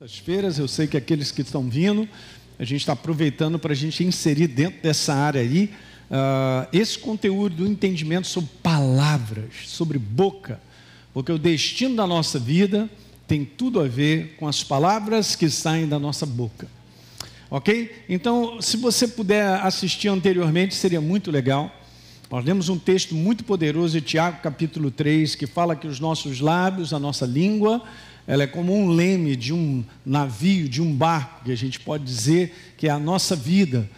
As-feiras, eu sei que aqueles que estão vindo, a gente está aproveitando para a gente inserir dentro dessa área aí uh, esse conteúdo do entendimento sobre palavras, sobre boca, porque o destino da nossa vida tem tudo a ver com as palavras que saem da nossa boca. Ok? Então, se você puder assistir anteriormente, seria muito legal. Nós lemos um texto muito poderoso de Tiago, capítulo 3, que fala que os nossos lábios, a nossa língua, ela é como um leme de um navio, de um barco, que a gente pode dizer que é a nossa vida.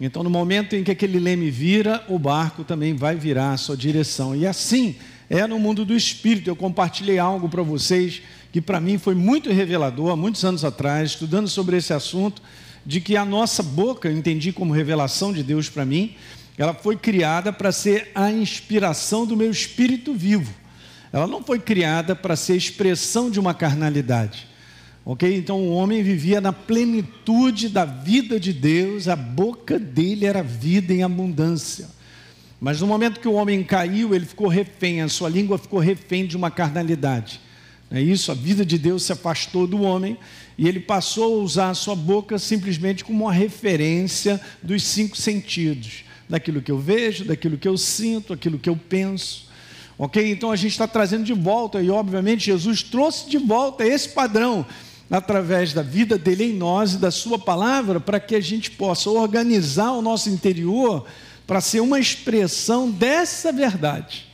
Então, no momento em que aquele leme vira, o barco também vai virar a sua direção. E assim é no mundo do espírito. Eu compartilhei algo para vocês que para mim foi muito revelador há muitos anos atrás, estudando sobre esse assunto, de que a nossa boca, eu entendi como revelação de Deus para mim, ela foi criada para ser a inspiração do meu espírito vivo. Ela não foi criada para ser expressão de uma carnalidade. Ok? Então o homem vivia na plenitude da vida de Deus, a boca dele era vida em abundância. Mas no momento que o homem caiu, ele ficou refém, a sua língua ficou refém de uma carnalidade. É isso, a vida de Deus se afastou do homem e ele passou a usar a sua boca simplesmente como uma referência dos cinco sentidos: daquilo que eu vejo, daquilo que eu sinto, daquilo que eu penso. Ok? Então a gente está trazendo de volta, e obviamente Jesus trouxe de volta esse padrão através da vida dele em nós e da sua palavra, para que a gente possa organizar o nosso interior para ser uma expressão dessa verdade.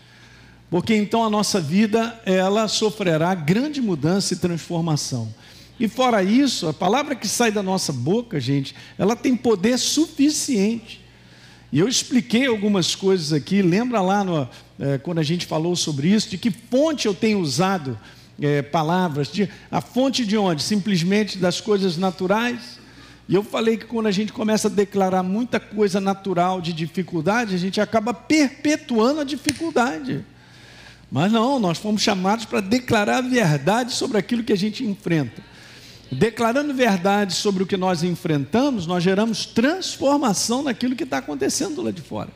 Porque então a nossa vida, ela sofrerá grande mudança e transformação. E fora isso, a palavra que sai da nossa boca, gente, ela tem poder suficiente e eu expliquei algumas coisas aqui, lembra lá no, é, quando a gente falou sobre isso, de que fonte eu tenho usado é, palavras, de, a fonte de onde? Simplesmente das coisas naturais. E eu falei que quando a gente começa a declarar muita coisa natural de dificuldade, a gente acaba perpetuando a dificuldade. Mas não, nós fomos chamados para declarar a verdade sobre aquilo que a gente enfrenta. Declarando verdade sobre o que nós enfrentamos, nós geramos transformação naquilo que está acontecendo lá de fora.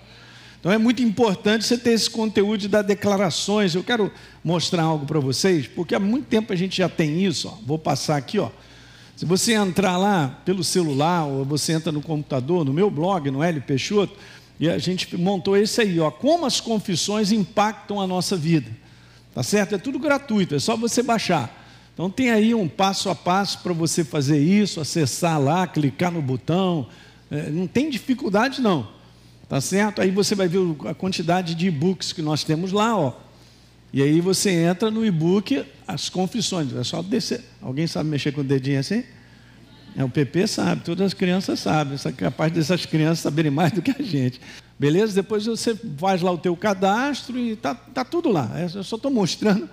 Então é muito importante você ter esse conteúdo dar declarações. Eu quero mostrar algo para vocês, porque há muito tempo a gente já tem isso. Ó. Vou passar aqui, ó. Se você entrar lá pelo celular ou você entra no computador, no meu blog, no L Peixoto, e a gente montou esse aí, ó, como as confissões impactam a nossa vida. Tá certo? É tudo gratuito, é só você baixar. Então tem aí um passo a passo para você fazer isso, acessar lá, clicar no botão. É, não tem dificuldade não, tá certo? Aí você vai ver a quantidade de e-books que nós temos lá, ó. E aí você entra no e-book as confissões. É só descer. Alguém sabe mexer com o dedinho assim? É, o PP sabe, todas as crianças sabem. É capaz dessas crianças saberem mais do que a gente. Beleza? Depois você faz lá o teu cadastro e tá, tá tudo lá. É, eu só estou mostrando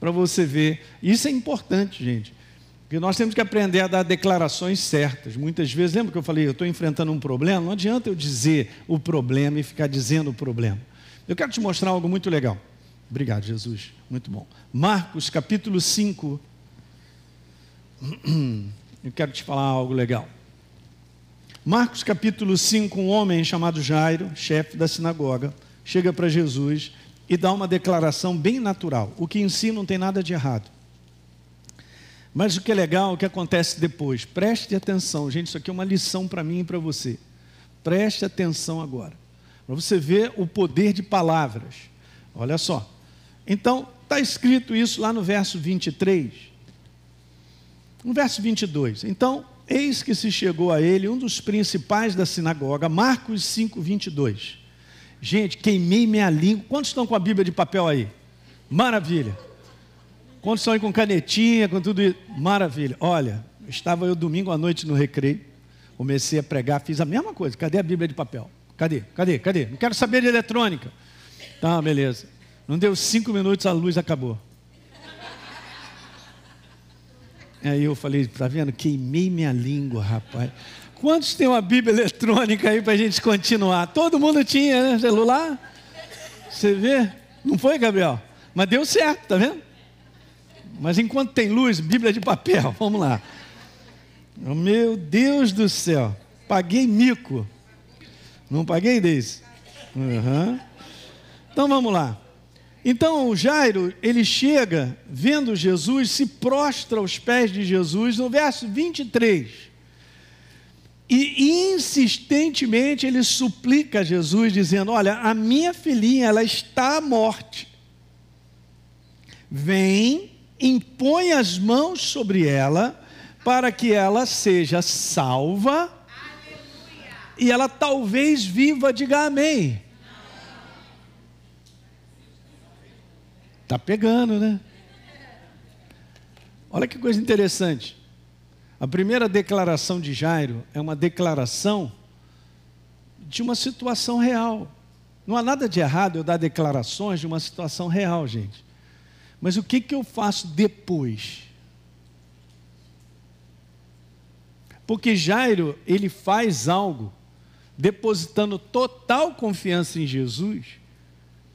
para você ver. Isso é importante, gente. Porque nós temos que aprender a dar declarações certas. Muitas vezes, lembra que eu falei, eu estou enfrentando um problema? Não adianta eu dizer o problema e ficar dizendo o problema. Eu quero te mostrar algo muito legal. Obrigado, Jesus. Muito bom. Marcos, capítulo 5. Eu quero te falar algo legal. Marcos capítulo 5, um homem chamado Jairo, chefe da sinagoga, chega para Jesus e dá uma declaração bem natural, o que em si não tem nada de errado. Mas o que é legal, o que acontece depois? Preste atenção, gente, isso aqui é uma lição para mim e para você. Preste atenção agora, para você ver o poder de palavras. Olha só. Então, está escrito isso lá no verso 23. No verso 22. Então, eis que se chegou a ele um dos principais da sinagoga, Marcos 5, 22. Gente, queimei minha língua. Quantos estão com a Bíblia de papel aí? Maravilha. Estão aí com canetinha, com tudo isso? Maravilha. Olha, estava eu domingo à noite no recreio, comecei a pregar, fiz a mesma coisa. Cadê a Bíblia de papel? Cadê? Cadê? Cadê? Não quero saber de eletrônica. Tá, beleza. Não deu cinco minutos, a luz acabou. Aí eu falei, tá vendo? Queimei minha língua, rapaz. Quantos tem uma Bíblia eletrônica aí para a gente continuar? Todo mundo tinha, né? Celular? Você vê? Não foi, Gabriel? Mas deu certo, tá vendo? Mas enquanto tem luz, Bíblia de papel, vamos lá. Oh, meu Deus do céu, paguei mico. Não paguei desse? Uhum. Então vamos lá. Então Jairo, ele chega, vendo Jesus, se prostra aos pés de Jesus, no verso 23. E insistentemente ele suplica a Jesus, dizendo: Olha, a minha filhinha, ela está à morte. Vem, impõe as mãos sobre ela, para que ela seja salva. E ela talvez viva, diga amém. Está pegando, né? Olha que coisa interessante. A primeira declaração de Jairo é uma declaração de uma situação real. Não há nada de errado eu dar declarações de uma situação real, gente. Mas o que, que eu faço depois? Porque Jairo, ele faz algo depositando total confiança em Jesus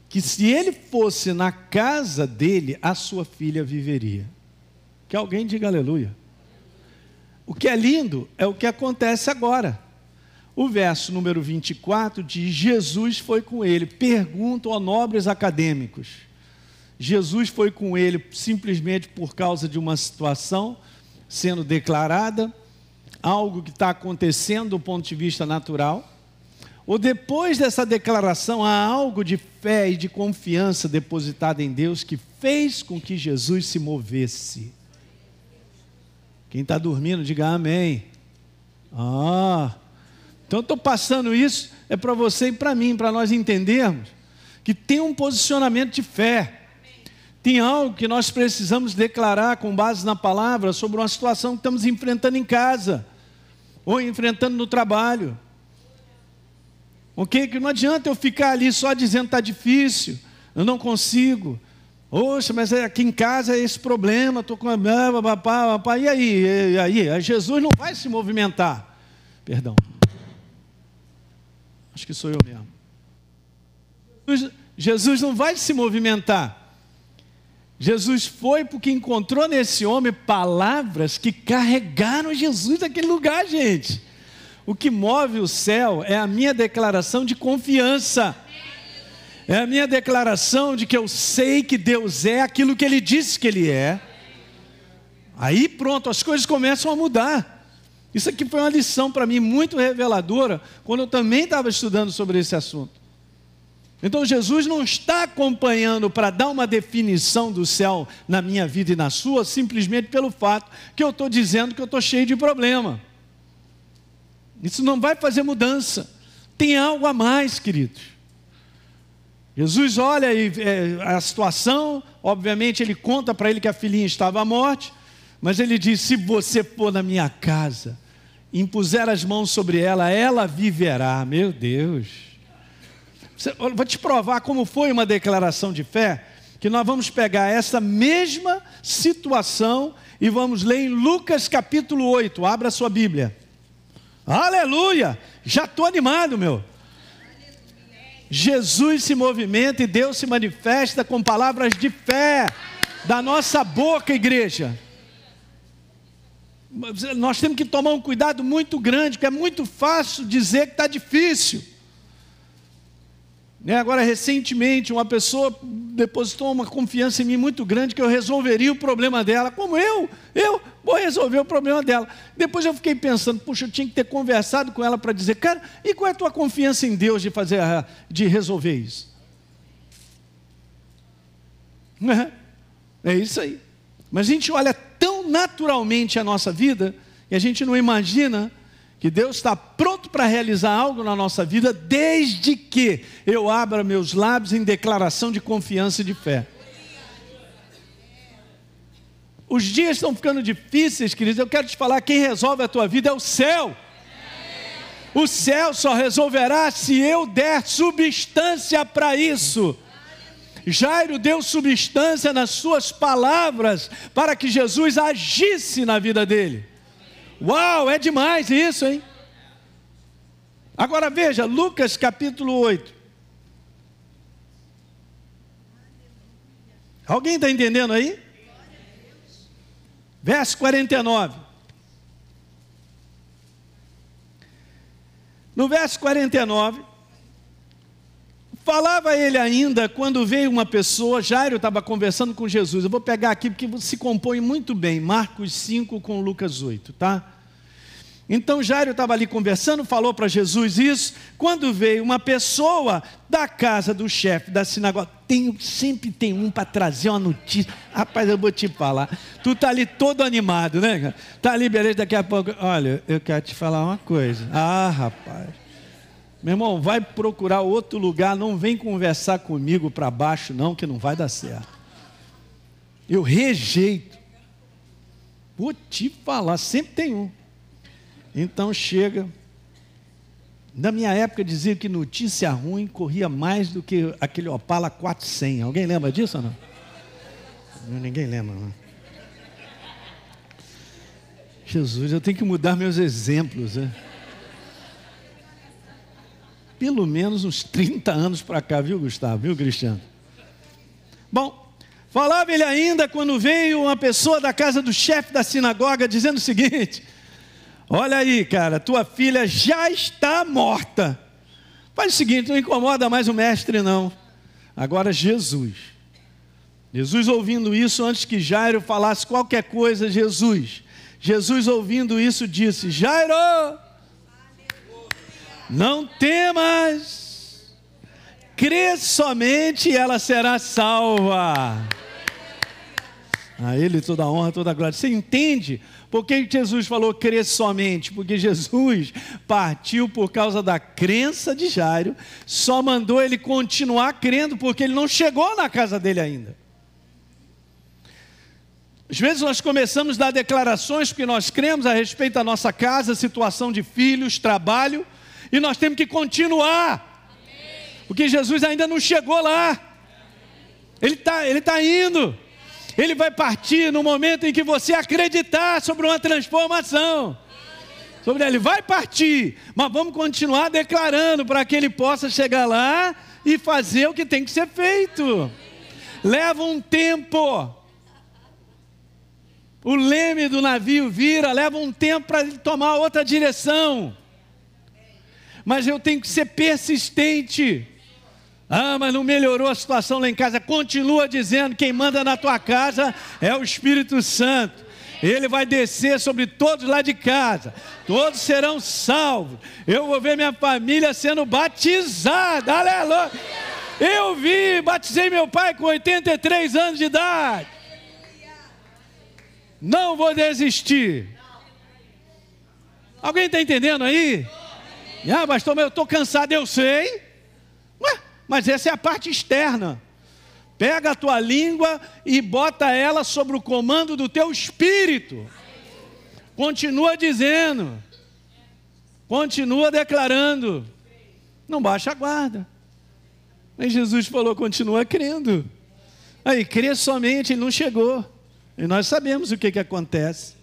que se ele fosse na casa dele, a sua filha viveria. Que alguém diga aleluia. O que é lindo é o que acontece agora. O verso número 24 diz: Jesus foi com ele. Perguntam a nobres acadêmicos. Jesus foi com ele simplesmente por causa de uma situação sendo declarada, algo que está acontecendo do ponto de vista natural ou depois dessa declaração, há algo de fé e de confiança depositada em Deus que fez com que Jesus se movesse. Quem está dormindo, diga amém. Ah, então estou passando isso, é para você e para mim, para nós entendermos que tem um posicionamento de fé. Tem algo que nós precisamos declarar com base na palavra sobre uma situação que estamos enfrentando em casa, ou enfrentando no trabalho Ok? Que não adianta eu ficar ali só dizendo está difícil, eu não consigo. Poxa, mas é aqui em casa é esse problema, estou com. E aí? E aí? Jesus não vai se movimentar. Perdão. Acho que sou eu mesmo. Jesus não vai se movimentar. Jesus foi porque encontrou nesse homem palavras que carregaram Jesus naquele lugar, gente. O que move o céu é a minha declaração de confiança. É a minha declaração de que eu sei que Deus é aquilo que Ele disse que Ele é. Aí pronto, as coisas começam a mudar. Isso aqui foi uma lição para mim muito reveladora, quando eu também estava estudando sobre esse assunto. Então Jesus não está acompanhando para dar uma definição do céu na minha vida e na sua, simplesmente pelo fato que eu estou dizendo que eu estou cheio de problema. Isso não vai fazer mudança. Tem algo a mais, queridos. Jesus olha e, é, a situação, obviamente ele conta para ele que a filhinha estava à morte, mas ele diz: se você for na minha casa, impuser as mãos sobre ela, ela viverá. Meu Deus. Vou te provar como foi uma declaração de fé, que nós vamos pegar essa mesma situação e vamos ler em Lucas capítulo 8. Abra sua Bíblia. Aleluia! Já estou animado, meu. Jesus se movimenta e Deus se manifesta com palavras de fé da nossa boca, igreja. Nós temos que tomar um cuidado muito grande, porque é muito fácil dizer que está difícil. Né? Agora, recentemente, uma pessoa depositou uma confiança em mim muito grande que eu resolveria o problema dela. Como eu? Eu vou resolver o problema dela. Depois eu fiquei pensando, puxa, eu tinha que ter conversado com ela para dizer, cara, e qual é a tua confiança em Deus de fazer, de resolver isso? É isso aí. Mas a gente olha tão naturalmente a nossa vida e a gente não imagina que Deus está pronto para realizar algo na nossa vida, desde que eu abra meus lábios em declaração de confiança e de fé. Os dias estão ficando difíceis, queridos. Eu quero te falar: quem resolve a tua vida é o céu. O céu só resolverá se eu der substância para isso. Jairo deu substância nas suas palavras para que Jesus agisse na vida dele. Uau, é demais isso, hein? Agora veja, Lucas capítulo 8. Alguém está entendendo aí? Verso 49. No verso 49, Falava ele ainda quando veio uma pessoa, Jairo estava conversando com Jesus. Eu vou pegar aqui porque se compõe muito bem, Marcos 5 com Lucas 8, tá? Então Jairo estava ali conversando, falou para Jesus isso. Quando veio uma pessoa da casa do chefe da sinagoga, tem, sempre tem um para trazer uma notícia. Rapaz, eu vou te falar. Tu tá ali todo animado, né? Tá ali, beleza, daqui a pouco. Olha, eu quero te falar uma coisa. Ah, rapaz. Meu irmão, vai procurar outro lugar, não vem conversar comigo para baixo, não, que não vai dar certo. Eu rejeito. Vou te falar, sempre tem um. Então chega. Na minha época dizia que notícia ruim corria mais do que aquele Opala 400. Alguém lembra disso ou não? Ninguém lembra, não. Jesus, eu tenho que mudar meus exemplos. Né? Pelo menos uns 30 anos para cá, viu, Gustavo? Viu, Cristiano? Bom, falava ele ainda quando veio uma pessoa da casa do chefe da sinagoga dizendo o seguinte: Olha aí, cara, tua filha já está morta. Faz o seguinte, não incomoda mais o mestre, não. Agora Jesus. Jesus ouvindo isso, antes que Jairo falasse qualquer coisa, Jesus. Jesus ouvindo isso disse: Jairo, não temas, crê somente e ela será salva. A Ele toda a honra, toda a glória. Você entende por que Jesus falou crer somente? Porque Jesus partiu por causa da crença de Jairo, só mandou ele continuar crendo, porque ele não chegou na casa dele ainda. Às vezes nós começamos a dar declarações porque nós cremos a respeito da nossa casa, situação de filhos, trabalho, e nós temos que continuar, porque Jesus ainda não chegou lá, ele está ele tá indo. Ele vai partir no momento em que você acreditar sobre uma transformação. Sobre ele vai partir, mas vamos continuar declarando para que ele possa chegar lá e fazer o que tem que ser feito. Leva um tempo. O leme do navio vira, leva um tempo para ele tomar outra direção. Mas eu tenho que ser persistente. Ah, mas não melhorou a situação lá em casa. Continua dizendo: quem manda na tua casa é o Espírito Santo. Ele vai descer sobre todos lá de casa, todos serão salvos. Eu vou ver minha família sendo batizada, aleluia. Eu vi, batizei meu pai com 83 anos de idade. Não vou desistir. Alguém está entendendo aí? Ah, pastor, eu estou cansado, eu sei. Ué, mas essa é a parte externa. Pega a tua língua e bota ela sobre o comando do teu espírito. Continua dizendo. Continua declarando. Não baixa a guarda. Mas Jesus falou: continua crendo. Aí, crê somente, ele não chegou. E nós sabemos o que, que acontece.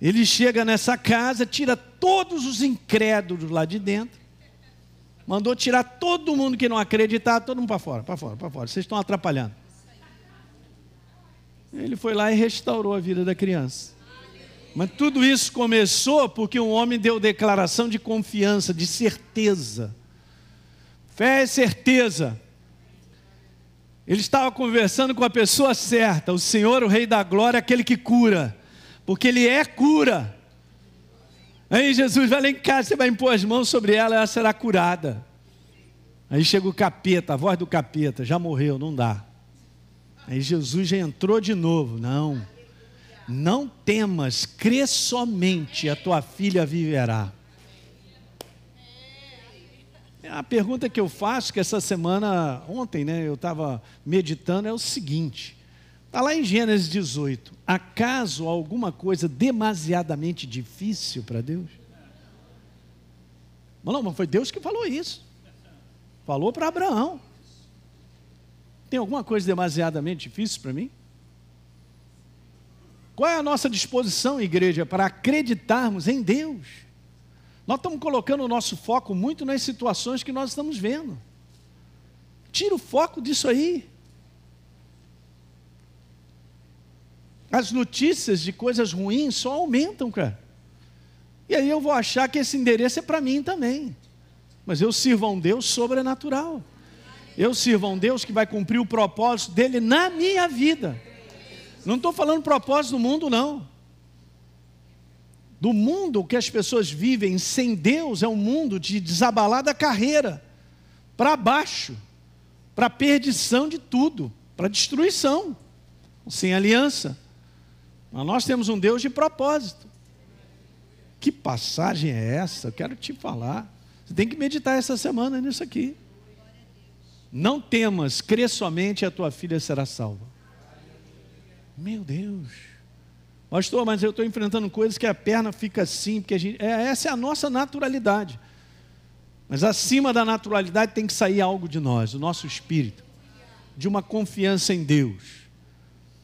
Ele chega nessa casa, tira todos os incrédulos lá de dentro mandou tirar todo mundo que não acreditava, todo mundo para fora, para fora, para fora. Vocês estão atrapalhando. Ele foi lá e restaurou a vida da criança. Mas tudo isso começou porque um homem deu declaração de confiança, de certeza. Fé é certeza. Ele estava conversando com a pessoa certa, o Senhor, o Rei da Glória, aquele que cura, porque Ele é cura. Aí Jesus vai lá em casa, você vai impor as mãos sobre ela, ela será curada. Aí chega o capeta, a voz do capeta, já morreu, não dá. Aí Jesus já entrou de novo, não. Não temas, crê somente, a tua filha viverá. A pergunta que eu faço, que essa semana, ontem, né, eu estava meditando, é o seguinte: Está lá em Gênesis 18. Acaso alguma coisa demasiadamente difícil para Deus? Não, mas foi Deus que falou isso. Falou para Abraão. Tem alguma coisa demasiadamente difícil para mim? Qual é a nossa disposição, igreja, para acreditarmos em Deus? Nós estamos colocando o nosso foco muito nas situações que nós estamos vendo. Tira o foco disso aí. As notícias de coisas ruins só aumentam, cara. E aí eu vou achar que esse endereço é para mim também. Mas eu sirvo a um Deus sobrenatural. Eu sirvo a um Deus que vai cumprir o propósito dele na minha vida. Não estou falando propósito do mundo, não. Do mundo que as pessoas vivem sem Deus é um mundo de desabalada carreira, para baixo, para perdição de tudo, para destruição, sem aliança. Mas nós temos um Deus de propósito. Que passagem é essa? Eu quero te falar. Você tem que meditar essa semana nisso aqui. Não temas, crê somente e a tua filha será salva. Meu Deus. Pastor, mas eu estou enfrentando coisas que a perna fica assim, porque a gente, é, essa é a nossa naturalidade. Mas acima da naturalidade tem que sair algo de nós, o nosso espírito, de uma confiança em Deus,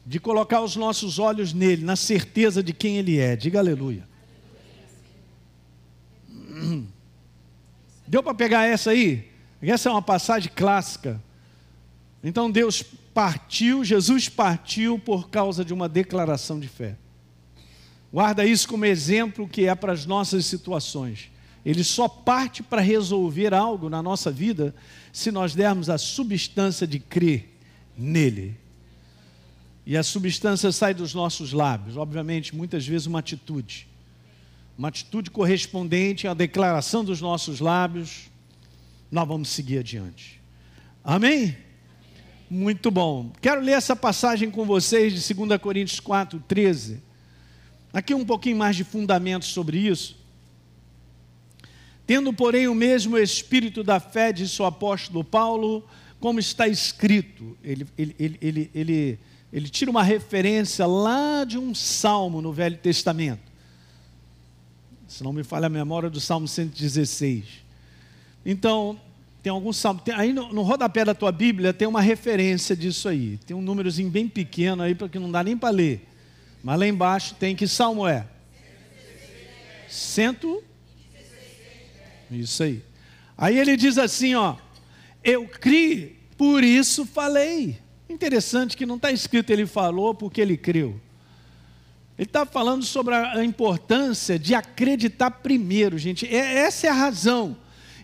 de colocar os nossos olhos nele, na certeza de quem ele é. Diga aleluia. Deu para pegar essa aí? Essa é uma passagem clássica. Então Deus partiu, Jesus partiu por causa de uma declaração de fé. Guarda isso como exemplo que é para as nossas situações. Ele só parte para resolver algo na nossa vida se nós dermos a substância de crer nele. E a substância sai dos nossos lábios, obviamente, muitas vezes uma atitude. Uma atitude correspondente à declaração dos nossos lábios nós vamos seguir adiante. Amém? Muito bom. Quero ler essa passagem com vocês de 2 Coríntios 4, 13. Aqui um pouquinho mais de fundamento sobre isso. Tendo, porém, o mesmo espírito da fé, disse o apóstolo Paulo, como está escrito. Ele, ele, ele, ele, ele, tira uma referência lá de um salmo no Velho Testamento. Se não me falha a memória, do Salmo 116. Então, tem alguns salmos. Tem, aí no, no rodapé da tua Bíblia tem uma referência disso aí. Tem um númerozinho bem pequeno aí, porque não dá nem para ler. Mas lá embaixo tem que salmo é? Cento. Isso aí. Aí ele diz assim, ó. Eu criei, por isso falei. Interessante que não está escrito ele falou porque ele creu. Ele está falando sobre a importância de acreditar primeiro, gente. É, essa é a razão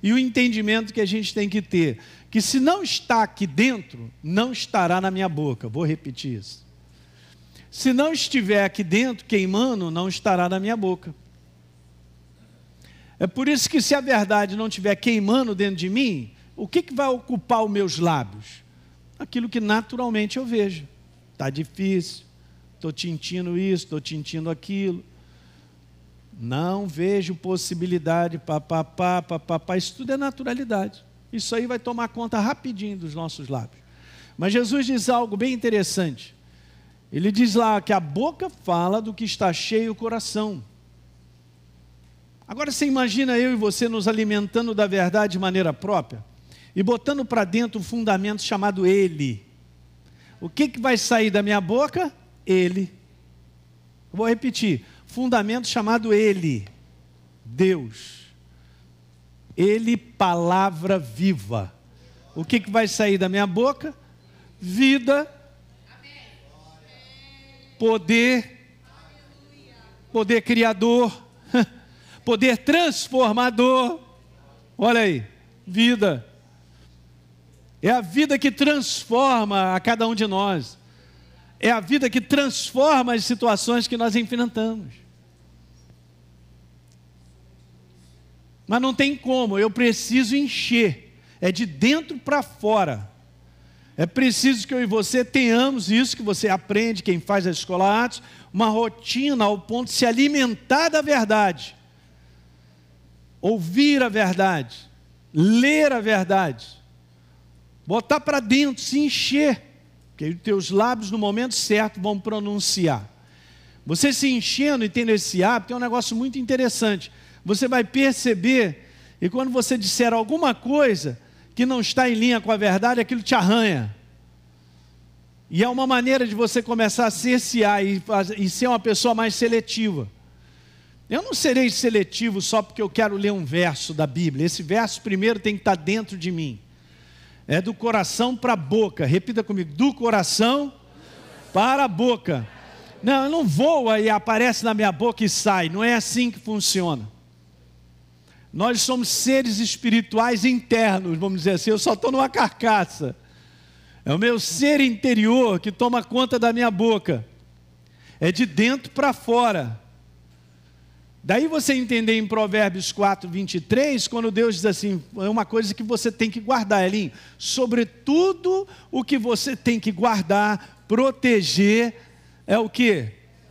e o entendimento que a gente tem que ter: que se não está aqui dentro, não estará na minha boca. Vou repetir isso. Se não estiver aqui dentro, queimando, não estará na minha boca. É por isso que se a verdade não estiver queimando dentro de mim, o que, que vai ocupar os meus lábios? Aquilo que naturalmente eu vejo. Está difícil, estou tintindo isso, estou tintindo aquilo. Não vejo possibilidade, papapá, papapá. Isso tudo é naturalidade. Isso aí vai tomar conta rapidinho dos nossos lábios. Mas Jesus diz algo bem interessante. Ele diz lá que a boca fala do que está cheio o coração. Agora você imagina eu e você nos alimentando da verdade de maneira própria e botando para dentro um fundamento chamado Ele. O que, que vai sair da minha boca? Ele. Vou repetir fundamento chamado Ele, Deus. Ele, palavra viva. O que, que vai sair da minha boca? Vida, poder, poder criador, poder transformador. Olha aí, vida. É a vida que transforma a cada um de nós. É a vida que transforma as situações que nós enfrentamos. Mas não tem como, eu preciso encher. É de dentro para fora. É preciso que eu e você tenhamos isso que você aprende, quem faz a escola Atos, uma rotina ao ponto de se alimentar da verdade, ouvir a verdade, ler a verdade, botar para dentro, se encher, que os teus lábios no momento certo vão pronunciar. Você se enchendo e tendo esse hábito é um negócio muito interessante você vai perceber, e quando você disser alguma coisa que não está em linha com a verdade, aquilo te arranha. E é uma maneira de você começar a cercear e, e ser uma pessoa mais seletiva. Eu não serei seletivo só porque eu quero ler um verso da Bíblia. Esse verso primeiro tem que estar dentro de mim. É do coração para a boca. Repita comigo: do coração para a boca. Não, não voa e aparece na minha boca e sai. Não é assim que funciona. Nós somos seres espirituais internos, vamos dizer assim. Eu só estou numa carcaça. É o meu ser interior que toma conta da minha boca. É de dentro para fora. Daí você entender em Provérbios 4, 23, quando Deus diz assim: é uma coisa que você tem que guardar, Elinho. Sobretudo o que você tem que guardar, proteger, é o que?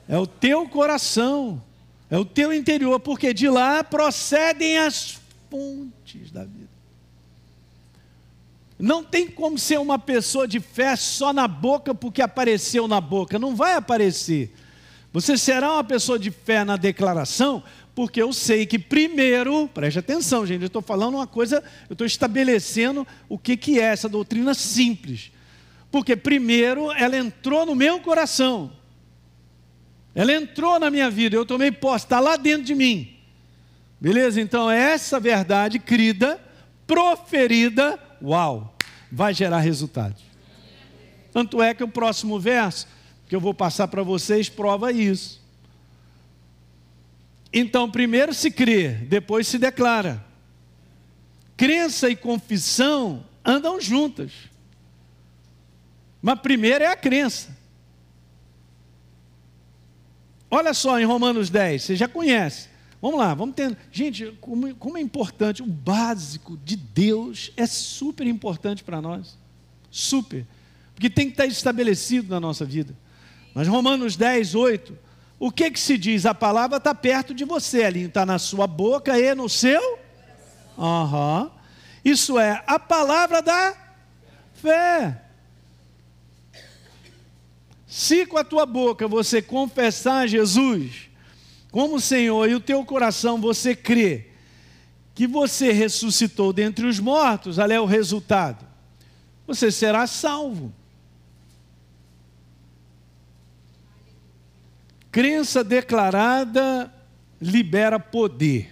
É o teu coração, é o teu interior, porque de lá procedem as fontes da vida. Não tem como ser uma pessoa de fé só na boca porque apareceu na boca, não vai aparecer. Você será uma pessoa de fé na declaração, porque eu sei que primeiro, preste atenção, gente, eu estou falando uma coisa, eu estou estabelecendo o que, que é essa doutrina simples. Porque primeiro ela entrou no meu coração, ela entrou na minha vida, eu tomei posse, está lá dentro de mim. Beleza? Então, essa verdade crida, proferida, uau, vai gerar resultados. Tanto é que o próximo verso que eu vou passar para vocês prova isso. Então, primeiro se crê, depois se declara. Crença e confissão andam juntas. Mas primeiro é a crença. Olha só em Romanos 10, você já conhece. Vamos lá, vamos ter. Gente, como, como é importante, o básico de Deus é super importante para nós. Super. Porque tem que estar estabelecido na nossa vida. Mas Romanos 10, 8, o que que se diz? A palavra está perto de você, ali está na sua boca e no seu? Uhum. Isso é a palavra da fé. Se com a tua boca você confessar Jesus como Senhor e o teu coração você crê que você ressuscitou dentre os mortos, ali é o resultado. Você será salvo. Crença declarada libera poder.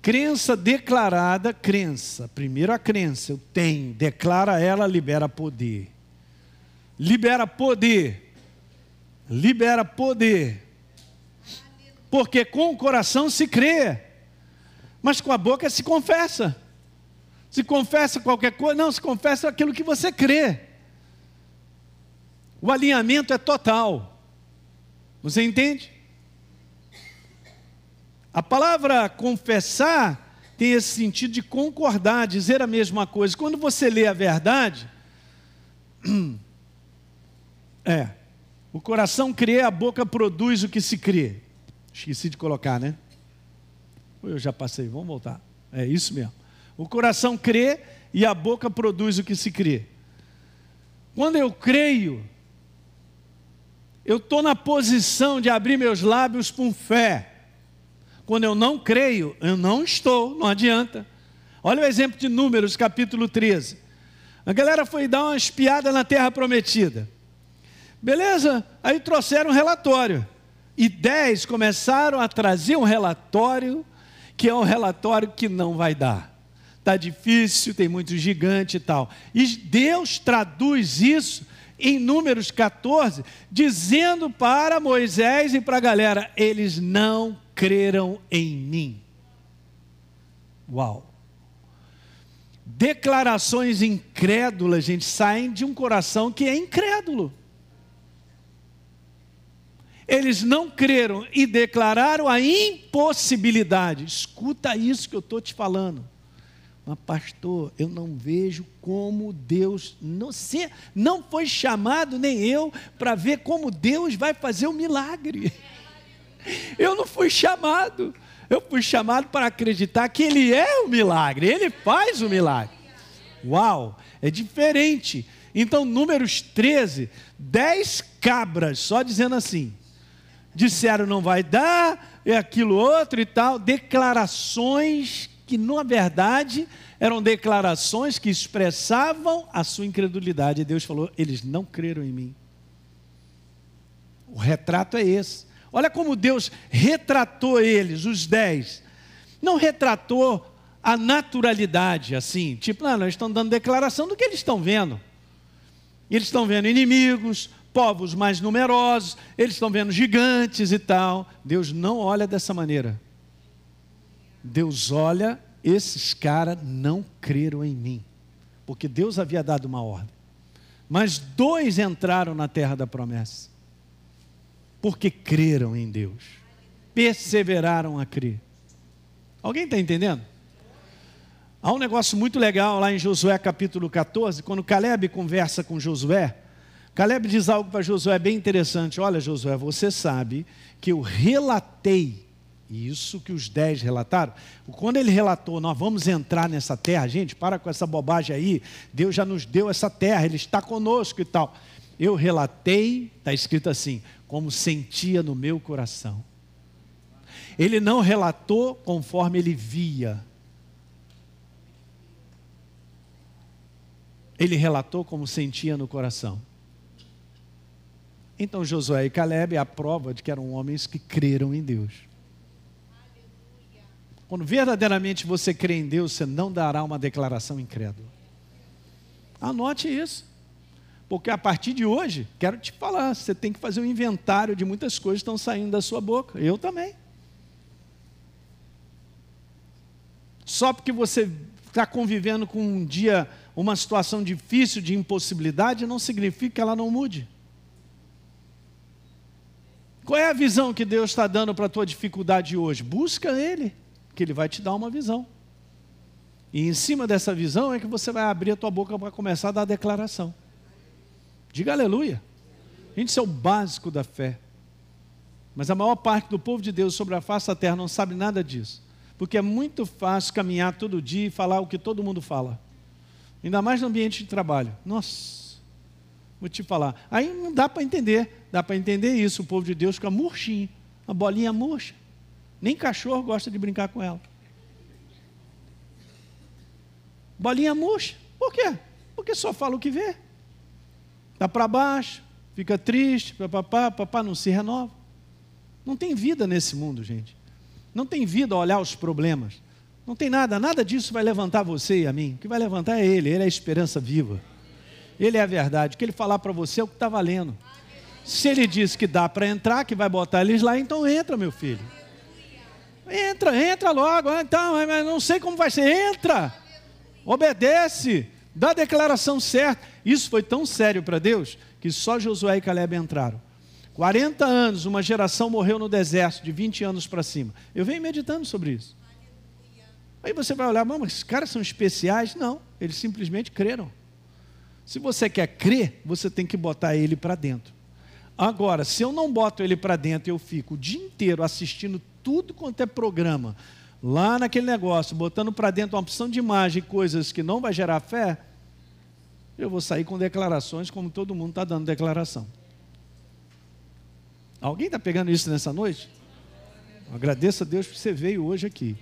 Crença declarada, crença. Primeiro a crença, eu tenho, declara ela, libera poder. Libera poder. Libera poder. Porque com o coração se crê, mas com a boca se confessa. Se confessa qualquer coisa, não, se confessa aquilo que você crê. O alinhamento é total. Você entende? A palavra confessar tem esse sentido de concordar, dizer a mesma coisa. Quando você lê a verdade, é, o coração crê, a boca produz o que se crê. Esqueci de colocar, né? Eu já passei, vamos voltar. É isso mesmo. O coração crê e a boca produz o que se crê. Quando eu creio, eu estou na posição de abrir meus lábios com fé. Quando eu não creio, eu não estou, não adianta. Olha o exemplo de Números, capítulo 13. A galera foi dar uma espiada na terra prometida. Beleza? Aí trouxeram um relatório. E dez começaram a trazer um relatório que é um relatório que não vai dar. Está difícil, tem muito gigante e tal. E Deus traduz isso em Números 14, dizendo para Moisés e para a galera: eles não creram em mim. Uau! Declarações incrédulas, gente, saem de um coração que é incrédulo. Eles não creram e declararam a impossibilidade. Escuta isso que eu estou te falando. Mas, pastor, eu não vejo como Deus. Não, se, não foi chamado nem eu para ver como Deus vai fazer o milagre. Eu não fui chamado. Eu fui chamado para acreditar que Ele é o milagre, Ele faz o milagre. Uau, é diferente. Então, Números 13, 10 cabras, só dizendo assim: disseram não vai dar, é aquilo outro e tal, declarações que, na verdade, eram declarações que expressavam a sua incredulidade. E Deus falou: eles não creram em mim. O retrato é esse. Olha como Deus retratou eles, os dez. Não retratou a naturalidade, assim, tipo, não, eles estão dando declaração do que eles estão vendo. Eles estão vendo inimigos, povos mais numerosos, eles estão vendo gigantes e tal. Deus não olha dessa maneira. Deus olha, esses caras não creram em mim, porque Deus havia dado uma ordem. Mas dois entraram na terra da promessa, porque creram em Deus, perseveraram a crer. Alguém está entendendo? Há um negócio muito legal lá em Josué capítulo 14, quando Caleb conversa com Josué, Caleb diz algo para Josué bem interessante: Olha, Josué, você sabe que eu relatei isso que os dez relataram. Quando ele relatou, nós vamos entrar nessa terra, gente, para com essa bobagem aí, Deus já nos deu essa terra, Ele está conosco e tal. Eu relatei, está escrito assim, como sentia no meu coração. Ele não relatou conforme ele via, ele relatou como sentia no coração. Então Josué e Caleb é a prova de que eram homens que creram em Deus. Quando verdadeiramente você crê em Deus, você não dará uma declaração incrédula. Anote isso. Porque a partir de hoje, quero te falar, você tem que fazer um inventário de muitas coisas que estão saindo da sua boca. Eu também. Só porque você está convivendo com um dia uma situação difícil de impossibilidade, não significa que ela não mude. Qual é a visão que Deus está dando para a tua dificuldade hoje? Busca Ele, que Ele vai te dar uma visão. E em cima dessa visão é que você vai abrir a tua boca para começar a dar a declaração. Diga aleluia. Gente, isso é o básico da fé. Mas a maior parte do povo de Deus sobre a face da terra não sabe nada disso. Porque é muito fácil caminhar todo dia e falar o que todo mundo fala. Ainda mais no ambiente de trabalho. Nossa, vou te falar. Aí não dá para entender. Dá para entender isso. O povo de Deus fica murchinho. Uma bolinha murcha. Nem cachorro gosta de brincar com ela. Bolinha murcha. Por quê? Porque só fala o que vê. Está para baixo, fica triste, papapá, papá não se renova. Não tem vida nesse mundo, gente. Não tem vida a olhar os problemas. Não tem nada, nada disso vai levantar você e a mim. O que vai levantar é Ele, Ele é a esperança viva. Ele é a verdade. O que Ele falar para você é o que está valendo. Se Ele disse que dá para entrar, que vai botar eles lá, então entra, meu filho. Entra, entra logo. Ah, então, mas não sei como vai ser. Entra, obedece, dá a declaração certa. Isso foi tão sério para Deus que só Josué e Caleb entraram. 40 anos, uma geração morreu no deserto, de 20 anos para cima. Eu venho meditando sobre isso. Aí você vai olhar, mas esses caras são especiais? Não, eles simplesmente creram. Se você quer crer, você tem que botar ele para dentro. Agora, se eu não boto ele para dentro, eu fico o dia inteiro assistindo tudo quanto é programa, lá naquele negócio, botando para dentro uma opção de imagem, coisas que não vai gerar fé, eu vou sair com declarações como todo mundo está dando declaração. Alguém está pegando isso nessa noite? Agradeço a Deus que você veio hoje aqui.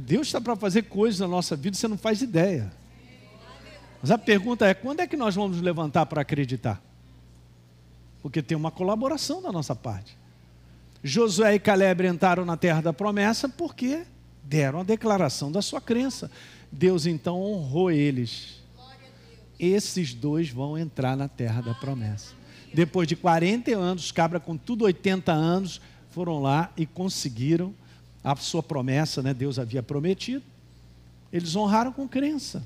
Deus está para fazer coisas na nossa vida, você não faz ideia. Mas a pergunta é: quando é que nós vamos nos levantar para acreditar? Porque tem uma colaboração da nossa parte. Josué e Caleb entraram na terra da promessa porque deram a declaração da sua crença. Deus então honrou eles. Esses dois vão entrar na terra da promessa. Depois de 40 anos, cabra com tudo 80 anos, foram lá e conseguiram a sua promessa, né? Deus havia prometido. Eles honraram com crença.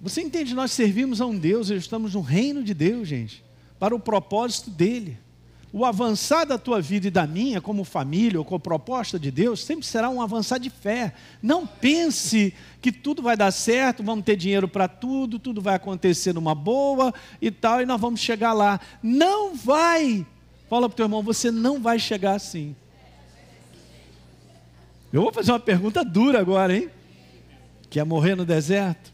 Você entende? Nós servimos a um Deus, estamos no reino de Deus, gente, para o propósito dele. O avançar da tua vida e da minha, como família ou com a proposta de Deus, sempre será um avançar de fé. Não pense que tudo vai dar certo, vamos ter dinheiro para tudo, tudo vai acontecer numa boa e tal, e nós vamos chegar lá. Não vai Fala para o teu irmão, você não vai chegar assim. Eu vou fazer uma pergunta dura agora, hein? Quer morrer no deserto?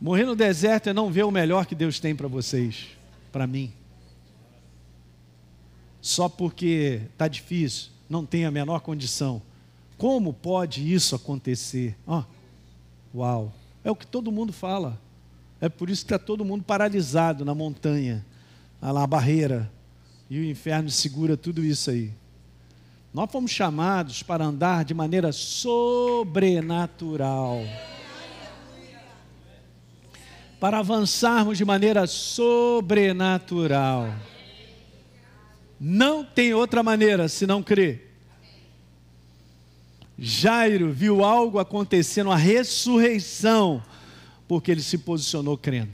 Morrer no deserto é não ver o melhor que Deus tem para vocês, para mim. Só porque está difícil, não tem a menor condição. Como pode isso acontecer? Oh, uau, é o que todo mundo fala. É por isso que está todo mundo paralisado na montanha, na barreira. E o inferno segura tudo isso aí. Nós fomos chamados para andar de maneira sobrenatural. Para avançarmos de maneira sobrenatural. Não tem outra maneira se não crer. Jairo viu algo acontecendo, a ressurreição, porque ele se posicionou crendo.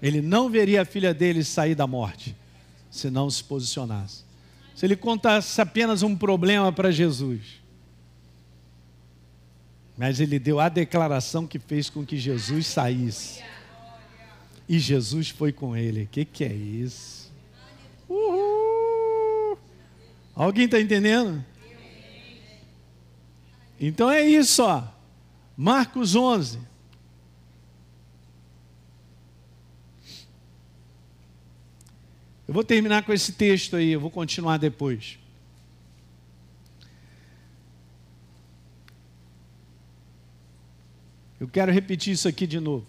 Ele não veria a filha dele sair da morte, se não se posicionasse. Se ele contasse apenas um problema para Jesus. Mas ele deu a declaração que fez com que Jesus saísse. E Jesus foi com ele. O que, que é isso? Uhul! Alguém está entendendo? Então é isso, ó. Marcos 11. Eu vou terminar com esse texto aí, eu vou continuar depois. Eu quero repetir isso aqui de novo.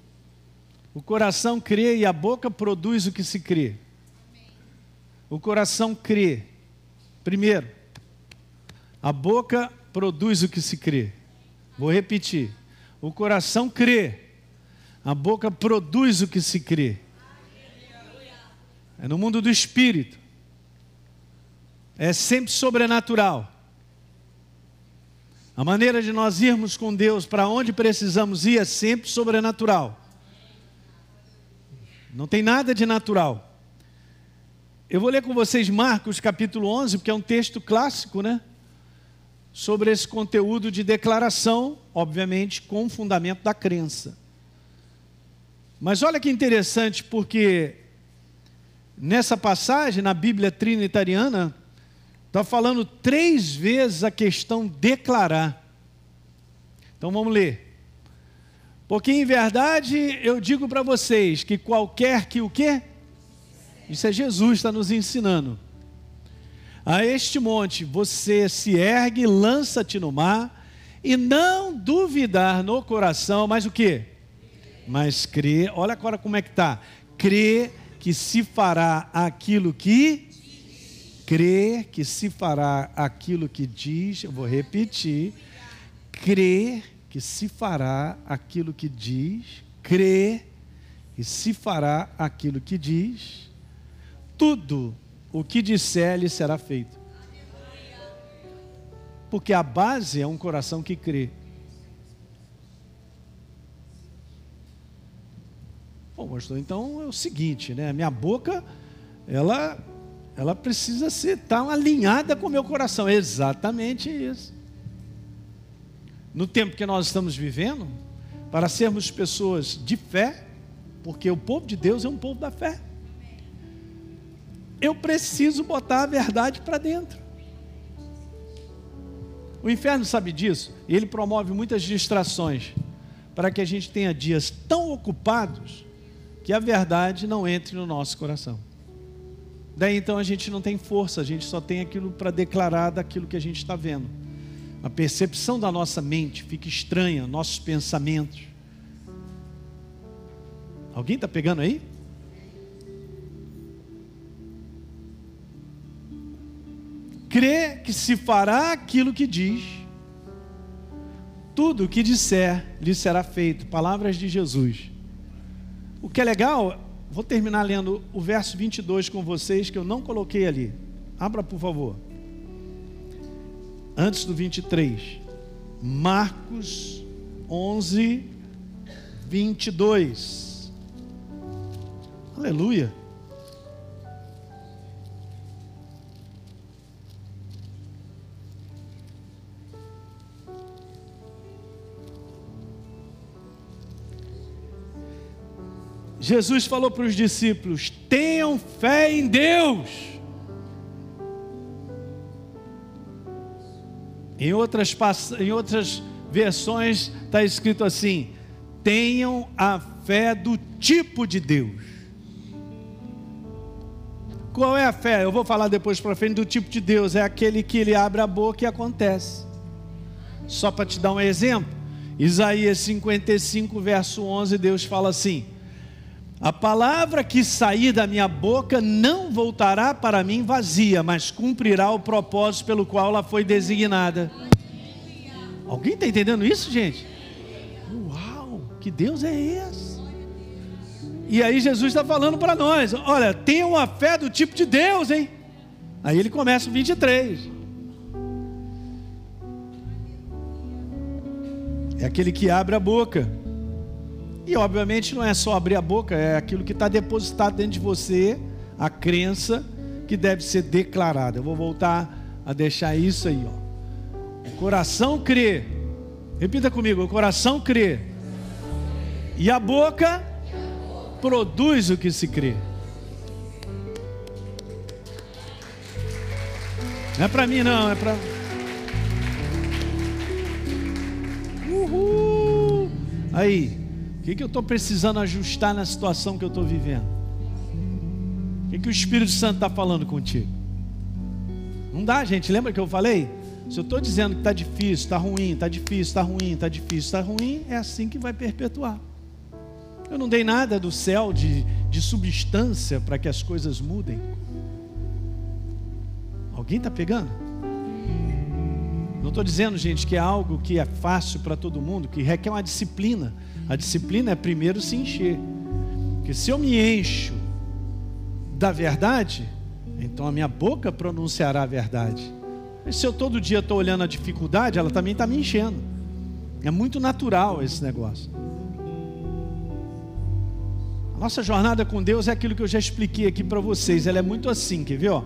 O coração crê e a boca produz o que se crê. O coração crê. Primeiro, a boca produz o que se crê. Vou repetir. O coração crê, a boca produz o que se crê. É no mundo do espírito. É sempre sobrenatural. A maneira de nós irmos com Deus para onde precisamos ir é sempre sobrenatural. Não tem nada de natural. Eu vou ler com vocês Marcos capítulo 11, porque é um texto clássico, né? sobre esse conteúdo de declaração, obviamente com o fundamento da crença. Mas olha que interessante, porque nessa passagem, na Bíblia Trinitariana, está falando três vezes a questão declarar. Então vamos ler. Porque em verdade eu digo para vocês que qualquer que o quê? Isso é Jesus está nos ensinando a este monte você se ergue, lança-te no mar, e não duvidar no coração, mas o que? Mas crê, olha agora como é que está. Crê que se fará aquilo que crê que se fará aquilo que diz, eu vou repetir, crê que se fará aquilo que diz, crê que se fará aquilo que diz, tudo o que disser lhe será feito. Porque a base é um coração que crê. Bom, pastor, então é o seguinte, né? Minha boca, ela, ela precisa ser estar tá alinhada com o meu coração. É exatamente isso. No tempo que nós estamos vivendo, para sermos pessoas de fé, porque o povo de Deus é um povo da fé eu preciso botar a verdade para dentro. O inferno sabe disso, e ele promove muitas distrações para que a gente tenha dias tão ocupados que a verdade não entre no nosso coração. Daí então a gente não tem força, a gente só tem aquilo para declarar daquilo que a gente está vendo. A percepção da nossa mente fica estranha, nossos pensamentos. Alguém está pegando aí? crê que se fará aquilo que diz, tudo o que disser lhe será feito. Palavras de Jesus. O que é legal, vou terminar lendo o verso 22 com vocês, que eu não coloquei ali. Abra, por favor. Antes do 23. Marcos 11, 22. Aleluia. Jesus falou para os discípulos: tenham fé em Deus. Em outras, em outras versões está escrito assim: tenham a fé do tipo de Deus. Qual é a fé? Eu vou falar depois para frente do tipo de Deus. É aquele que ele abre a boca e acontece. Só para te dar um exemplo, Isaías 55, verso 11, Deus fala assim: a palavra que sair da minha boca não voltará para mim vazia, mas cumprirá o propósito pelo qual ela foi designada. Alguém está entendendo isso, gente? Uau, que Deus é esse? E aí Jesus está falando para nós: olha, tenha uma fé do tipo de Deus, hein? Aí ele começa o 23. É aquele que abre a boca. E obviamente não é só abrir a boca, é aquilo que está depositado dentro de você, a crença que deve ser declarada. Eu vou voltar a deixar isso aí, ó. O coração crê. Repita comigo, o coração crê. E a boca produz o que se crê. Não é para mim não, é para Uhul. Aí, o que, que eu estou precisando ajustar na situação que eu estou vivendo? O que, que o Espírito Santo está falando contigo? Não dá, gente. Lembra que eu falei? Se eu estou dizendo que está difícil, está ruim, está difícil, está ruim, está difícil, está ruim, é assim que vai perpetuar. Eu não dei nada do céu de, de substância para que as coisas mudem. Alguém está pegando? Não estou dizendo, gente, que é algo que é fácil para todo mundo, que requer uma disciplina. A disciplina é primeiro se encher. Porque se eu me encho da verdade, então a minha boca pronunciará a verdade. Mas se eu todo dia estou olhando a dificuldade, ela também está me enchendo. É muito natural esse negócio. Nossa jornada com Deus é aquilo que eu já expliquei aqui para vocês. Ela é muito assim, quer ver? Ó?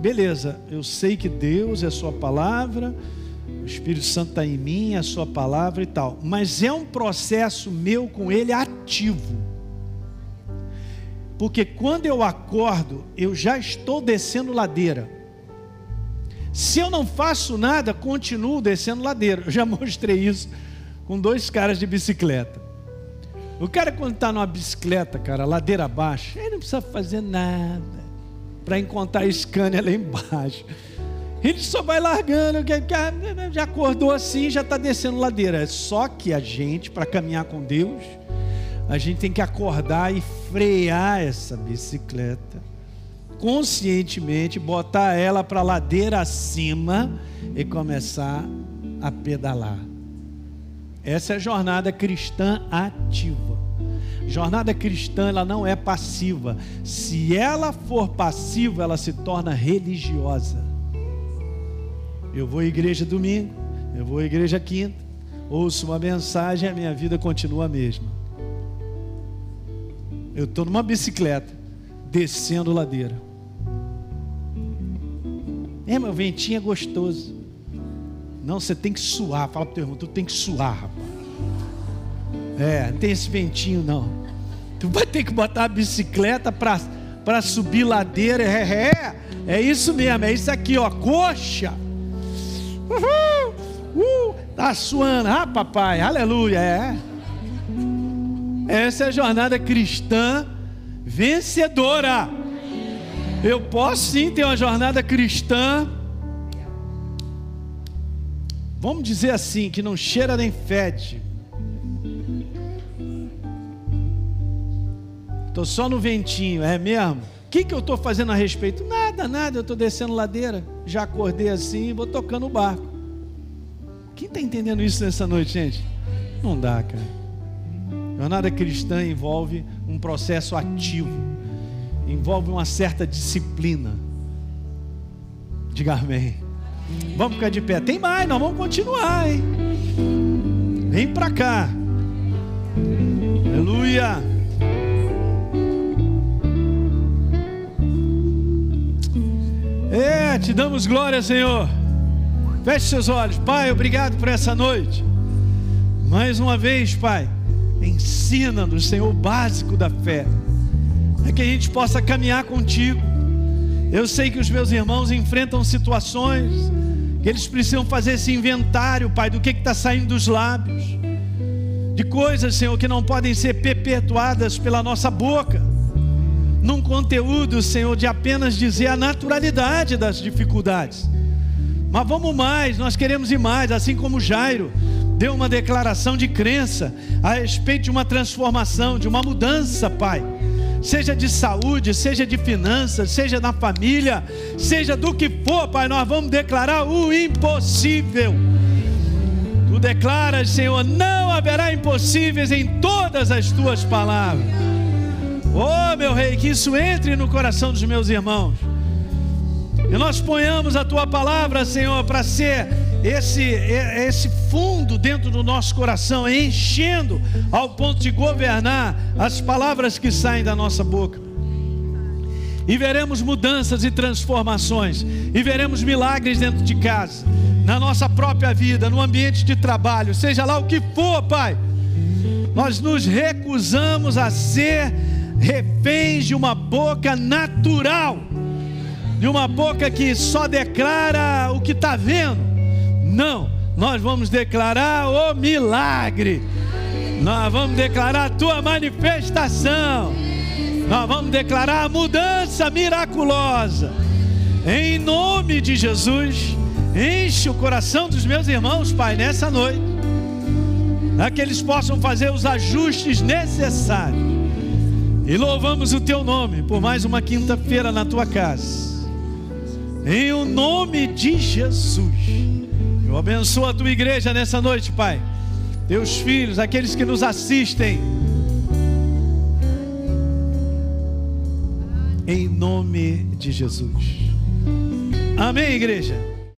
Beleza, eu sei que Deus é a Sua palavra, o Espírito Santo está em mim, a Sua palavra e tal. Mas é um processo meu com Ele ativo. Porque quando eu acordo, eu já estou descendo ladeira. Se eu não faço nada, continuo descendo ladeira. Eu já mostrei isso com dois caras de bicicleta. O cara, quando está numa bicicleta, cara, ladeira abaixo, ele não precisa fazer nada para encontrar a lá embaixo. Ele só vai largando, já acordou assim, já está descendo ladeira. Só que a gente, para caminhar com Deus, a gente tem que acordar e frear essa bicicleta conscientemente, botar ela para ladeira acima e começar a pedalar. Essa é a jornada cristã ativa. Jornada cristã, ela não é passiva. Se ela for passiva, ela se torna religiosa. Eu vou à igreja domingo, eu vou à igreja quinta, ouço uma mensagem a minha vida continua a mesma. Eu estou numa bicicleta, descendo ladeira. É, meu ventinho é gostoso. Não, você tem que suar. Fala para o teu irmão, tu tem que suar, rapaz. É, não tem esse ventinho não. Tu vai ter que botar a bicicleta para subir ladeira. É, é, é isso mesmo, é isso aqui, ó, coxa. Uhul, uh, tá suando. Ah, papai, aleluia, é. Essa é a jornada cristã vencedora. Eu posso sim ter uma jornada cristã vamos dizer assim, que não cheira nem fede. Estou só no ventinho, é mesmo? Que, que eu estou fazendo a respeito? Nada, nada, eu estou descendo ladeira, já acordei assim e vou tocando o barco. Quem está entendendo isso nessa noite, gente? Não dá, cara. Jornada cristã envolve um processo ativo, envolve uma certa disciplina. Diga amém. Vamos ficar de pé. Tem mais, nós vamos continuar, hein? Vem para cá. Aleluia. É, te damos glória, Senhor. Feche seus olhos. Pai, obrigado por essa noite. Mais uma vez, Pai, ensina-nos, Senhor, o básico da fé. É que a gente possa caminhar contigo. Eu sei que os meus irmãos enfrentam situações que eles precisam fazer esse inventário, Pai, do que está saindo dos lábios, de coisas, Senhor, que não podem ser perpetuadas pela nossa boca, num conteúdo, Senhor, de apenas dizer a naturalidade das dificuldades. Mas vamos mais, nós queremos ir mais, assim como Jairo deu uma declaração de crença a respeito de uma transformação, de uma mudança, Pai seja de saúde, seja de finanças, seja na família, seja do que for, Pai, nós vamos declarar o impossível. Tu declaras, Senhor, não haverá impossíveis em todas as tuas palavras. Oh, meu rei, que isso entre no coração dos meus irmãos. E nós ponhamos a tua palavra, Senhor, para ser esse, esse fundo dentro do nosso coração, enchendo ao ponto de governar as palavras que saem da nossa boca. E veremos mudanças e transformações, e veremos milagres dentro de casa, na nossa própria vida, no ambiente de trabalho, seja lá o que for, Pai. Nós nos recusamos a ser reféns de uma boca natural, de uma boca que só declara o que está vendo. Não, nós vamos declarar o milagre, nós vamos declarar a tua manifestação, nós vamos declarar a mudança miraculosa, em nome de Jesus. Enche o coração dos meus irmãos, Pai, nessa noite, para que eles possam fazer os ajustes necessários e louvamos o teu nome por mais uma quinta-feira na tua casa. Em o nome de Jesus. Eu abençoo a tua igreja nessa noite, Pai. Teus filhos, aqueles que nos assistem. Em nome de Jesus. Amém, igreja.